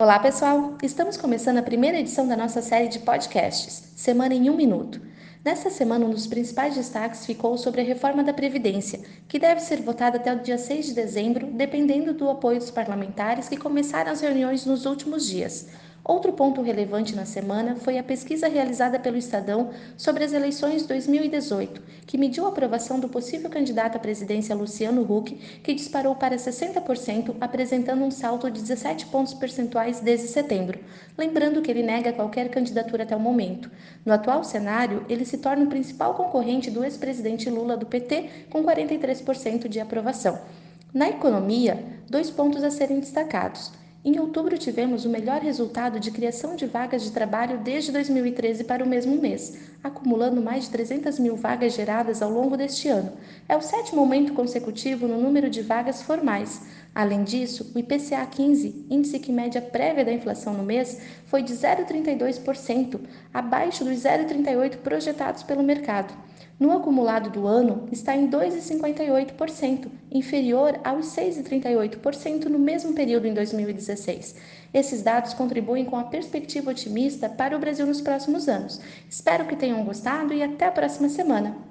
Olá, pessoal! Estamos começando a primeira edição da nossa série de podcasts, Semana em um Minuto. Nesta semana, um dos principais destaques ficou sobre a reforma da Previdência, que deve ser votada até o dia 6 de dezembro, dependendo do apoio dos parlamentares que começaram as reuniões nos últimos dias. Outro ponto relevante na semana foi a pesquisa realizada pelo Estadão sobre as eleições de 2018, que mediu a aprovação do possível candidato à presidência Luciano Huck, que disparou para 60%, apresentando um salto de 17 pontos percentuais desde setembro. Lembrando que ele nega qualquer candidatura até o momento. No atual cenário, ele se torna o principal concorrente do ex-presidente Lula do PT, com 43% de aprovação. Na economia, dois pontos a serem destacados. Em outubro, tivemos o melhor resultado de criação de vagas de trabalho desde 2013 para o mesmo mês, acumulando mais de 300 mil vagas geradas ao longo deste ano. É o sétimo aumento consecutivo no número de vagas formais. Além disso, o IPCA 15, índice que mede a prévia da inflação no mês, foi de 0,32%, abaixo dos 0,38% projetados pelo mercado no acumulado do ano está em 2,58%, inferior aos 6,38% no mesmo período em 2016. Esses dados contribuem com a perspectiva otimista para o Brasil nos próximos anos. Espero que tenham gostado e até a próxima semana.